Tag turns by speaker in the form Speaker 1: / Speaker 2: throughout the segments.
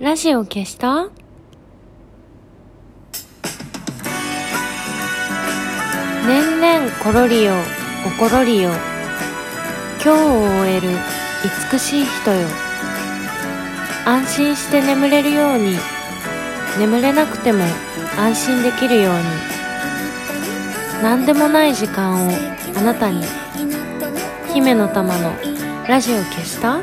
Speaker 1: ラジオ消した？年々コロリよおころりよ。今日を終える美しい人よ。安心して眠れるように。眠れなくても安心できるように。何でもない時間をあなたに。姫の玉のラジオ消した？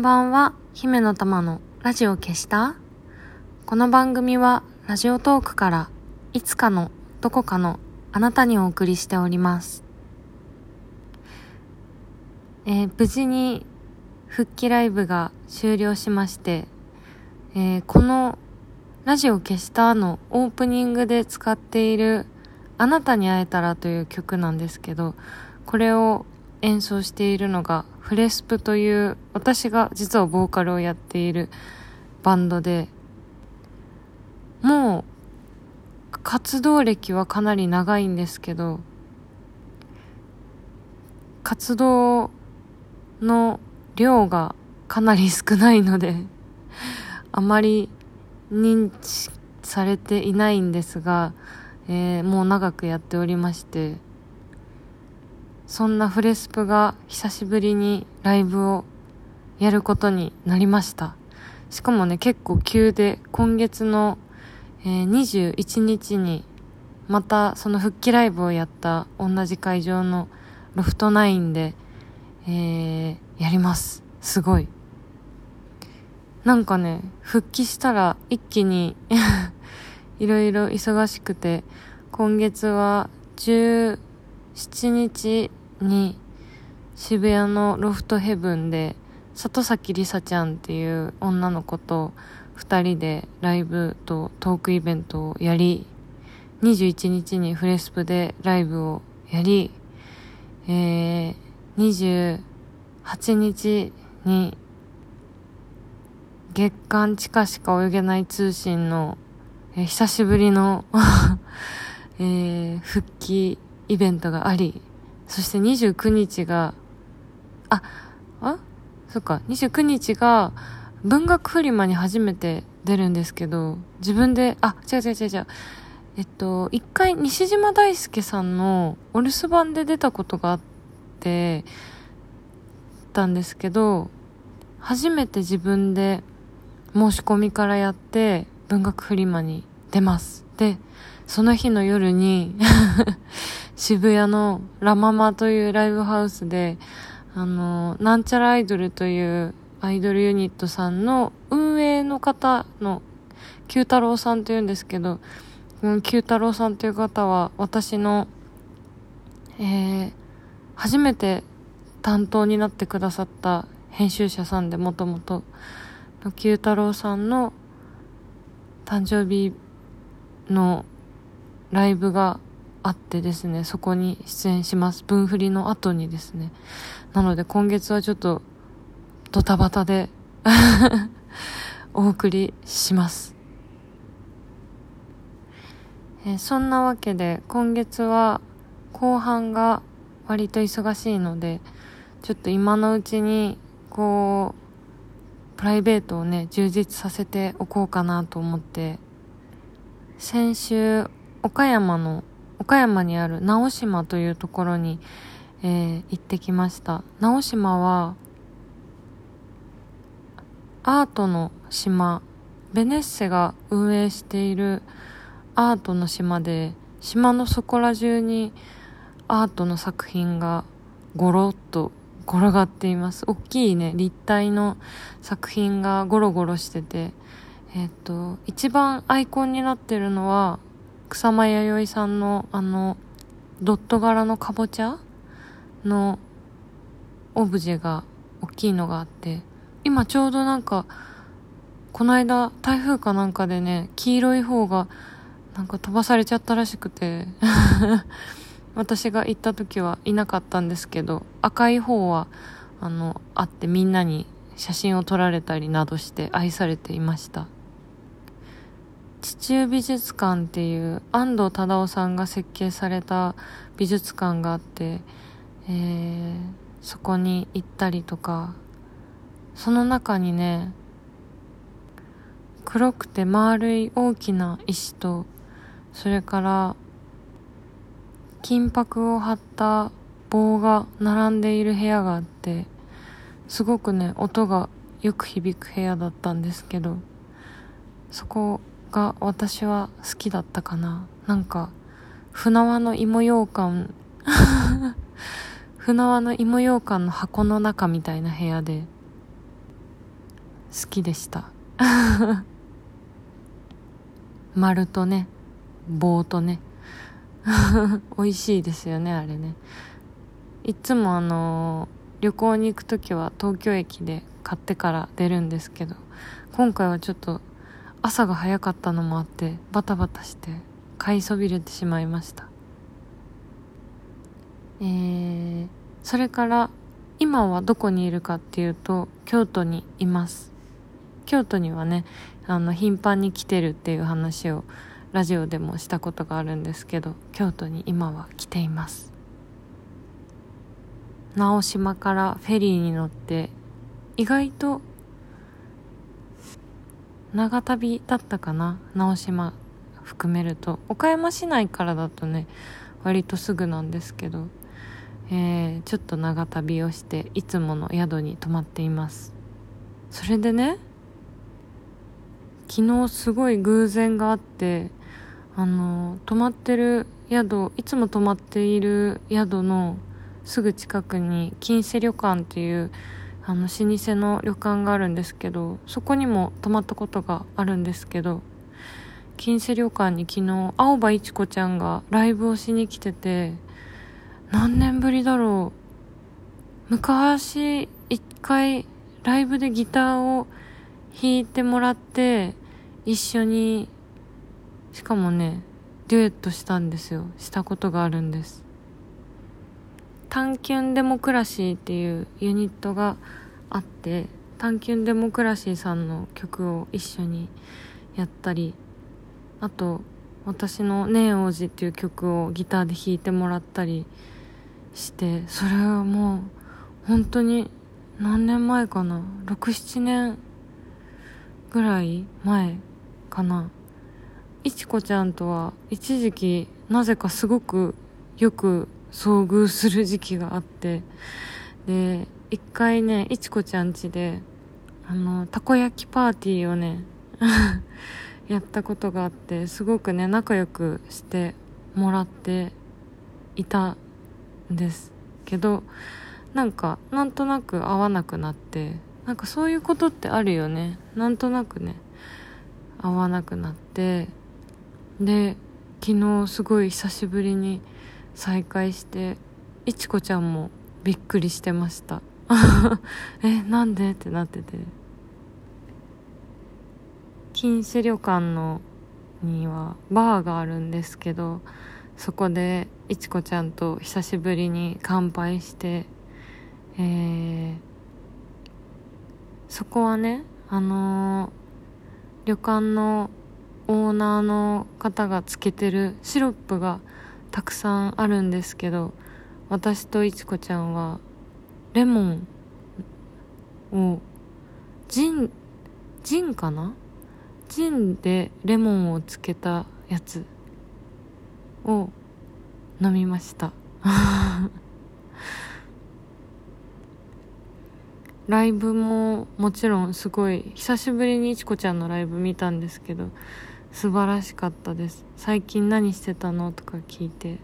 Speaker 1: んばんは、姫の玉のラジオ消した？この番組はラジオトークからいつかのどこかのあなたにお送りしております。えー無事に復帰ライブが終了しまして、えーこのラジオ消したのオープニングで使っているあなたに会えたらという曲なんですけど、これを演奏しているのがフレスプという私が実はボーカルをやっているバンドで、もう活動歴はかなり長いんですけど、活動の量がかなり少ないので、あまり認知されていないんですが、えーもう長くやっておりまして、そんなフレスプが久しぶりにライブをやることになりました。しかもね、結構急で、今月の、えー21日に、またその復帰ライブをやった同じ会場のロフトナインで、えーやります。すごい。なんかね、復帰したら一気にいろいろ忙しくて、今月は17日に渋谷のロフトヘブンで里崎りさちゃんっていう女の子と二人でライブとトークイベントをやり21日にフレスプでライブをやり、えー、28日に月間地下しか泳げない通信の、えー久しぶりの、えー復帰イベントがあり、そして29日が、あ、あ？そっか、29日が文学フリマに初めて出るんですけど、自分で、あ、違う違う違う違う。えっと、一回西島大輔さんのお留守番で出たことがあって、たんですけど、初めて自分で申し込みからやって文学フリマに出ます。で、その日の夜に 渋谷のラママというライブハウスで、あの、なんちゃらアイドルというアイドルユニットさんの運営の方の、九太郎さんというんですけど、この九太郎さんという方は私の、えー、初めて担当になってくださった編集者さんでもともと、九太郎さんの誕生日のライブがあってですね、そこに出演します。分振りの後にですね。なので今月はちょっとドタバタで お送りします。えーそんなわけで今月は後半が割と忙しいので、ちょっと今のうちにこう、プライベートをね、充実させておこうかなと思って、先週、岡山の、岡山にある直島というところに、えー行ってきました。直島は、アートの島、ベネッセが運営しているアートの島で、島のそこら中にアートの作品がゴロッと転がっています。大きいね、立体の作品がゴロゴロしてて、えっ、と、一番アイコンになってるのは、草間彌生さんのあの、ドット柄のかぼちゃのオブジェが大きいのがあって、今ちょうどなんか、この間台風かなんかでね、黄色い方がなんか飛ばされちゃったらしくて、私が行った時はいなかったんですけど、赤い方は、あの、あってみんなに写真を撮られたりなどして愛されていました。地中美術館っていう安藤忠雄さんが設計された美術館があって、えー、そこに行ったりとかその中にね黒くて丸い大きな石とそれから金箔を貼った棒が並んでいる部屋があってすごくね音がよく響く部屋だったんですけどそこが私は好きだったかな。なんか船輪の芋羊羹 船輪の芋羊羹の箱の中みたいな部屋で好きでした。丸とね棒とね。美味しいですよねあれね。いつもあの旅行に行く時は東京駅で買ってから出るんですけど今回はちょっと朝が早かったのもあってバタバタして買いそびれてしまいました。えー、それから今はどこにいるかっていうと京都にいます。京都にはねあの頻繁に来てるっていう話をラジオでもしたことがあるんですけど京都に今は来ています。直島からフェリーに乗って意外と長旅だったかな？直島含めると。岡山市内からだとね割とすぐなんですけど、えー、ちょっと長旅をしていつもの宿に泊まっています。それでね昨日すごい偶然があってあの泊まってる宿いつも泊まっている宿のすぐ近くに金瀬旅館っていうあの老舗の旅館があるんですけどそこにも泊まったことがあるんですけど金瀬旅館に昨日青葉一子ちゃんがライブをしに来てて何年ぶりだろう。昔一回ライブでギターを弾いてもらって一緒にしかもねデュエットしたんですよ。したことがあるんです。探検デモクラシーっていうユニットがあって探検デモクラシーさんの曲を一緒にやったりあと私の「ねえ王子」っていう曲をギターで弾いてもらったりしてそれはもう本当に何年前かな？67年ぐらい前かな？いちこちゃんとは一時期なぜかすごくよく遭遇する時期があって。で一回ねいちこちゃん家であのたこ焼きパーティーをね やったことがあってすごくね仲良くしてもらっていたんです。けどなんかなんとなく会わなくなってなんかそういうことってあるよね。なんとなくね会わなくなって。で昨日すごい久しぶりに再会していちこちゃんもびっくりしてました。えなんで？ってなってて。金糸旅館のにはバーがあるんですけどそこでいちこちゃんと久しぶりに乾杯してえー、そこはねあのー、旅館のオーナーの方がつけてるシロップがたくさんあるんですけど私といちこちゃんはレモンをジンジンかな？ジンでレモンをつけたやつを飲みました。ライブももちろんすごい久しぶりにいちこちゃんのライブ見たんですけど素晴らしかったです。最近何してたの？とか聞いて。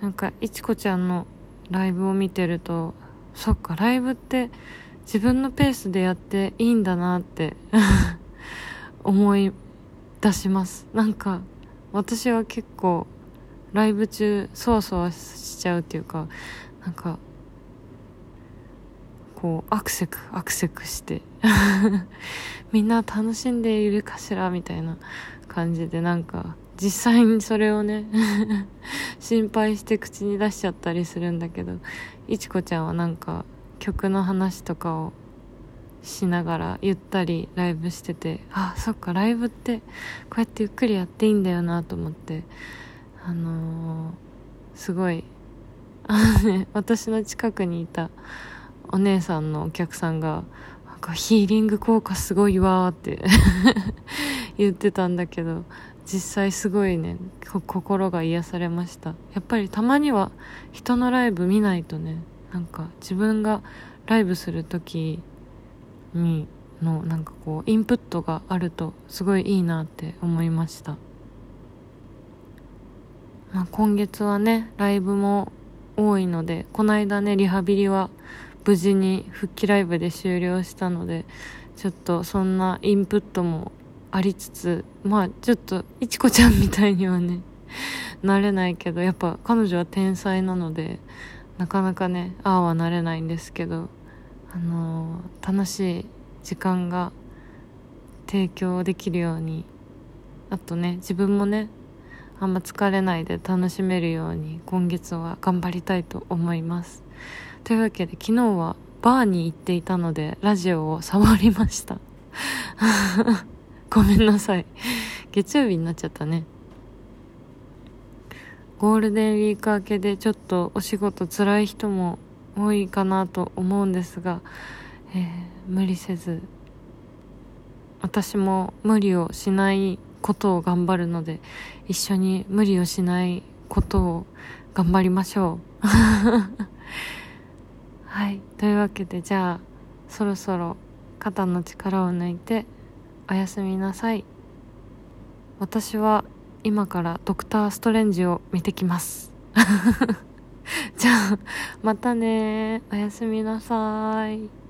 Speaker 1: なんかいちこちゃんのライブを見てるとそっかライブって自分のペースでやっていいんだなって 思い出します。なんか私は結構ライブ中そわそわしちゃうっていうかなんかこうアクセクアクセクして みんな楽しんでいるかしらみたいな感じでなんか実際にそれをね 心配して口に出しちゃったりするんだけどいちこちゃんはなんか曲の話とかをしながらゆったりライブしててあそっかライブってこうやってゆっくりやっていいんだよなと思ってあのー、すごいあのね私の近くにいたお姉さんのお客さんがなんかヒーリング効果すごいわって 言ってたんだけど実際すごいね心が癒されました。やっぱりたまには人のライブ見ないとねなんか自分がライブする時にのなんかこうインプットがあるとすごいいいなって思いました、まあ、今月はねライブも多いのでこの間ねリハビリは無事に復帰ライブで終了したのでちょっとそんなインプットもありつつまあちょっといちこちゃんみたいにはね なれないけどやっぱ彼女は天才なのでなかなかねああはなれないんですけどあのー、楽しい時間が提供できるようにあとね自分もねあんま疲れないで楽しめるように今月は頑張りたいと思います。というわけで昨日はバーに行っていたのでラジオを触りました。ごめんなさい。月曜日になっちゃったね。ゴールデンウィーク明けでちょっとお仕事辛い人も多いかなと思うんですが、えー、無理せず私も無理をしないことを頑張るので一緒に無理をしないことを頑張りましょう。はい。というわけでじゃあそろそろ肩の力を抜いておやすみなさい。私は今からドクターストレンジを見てきます。じゃあまたねおやすみなさい。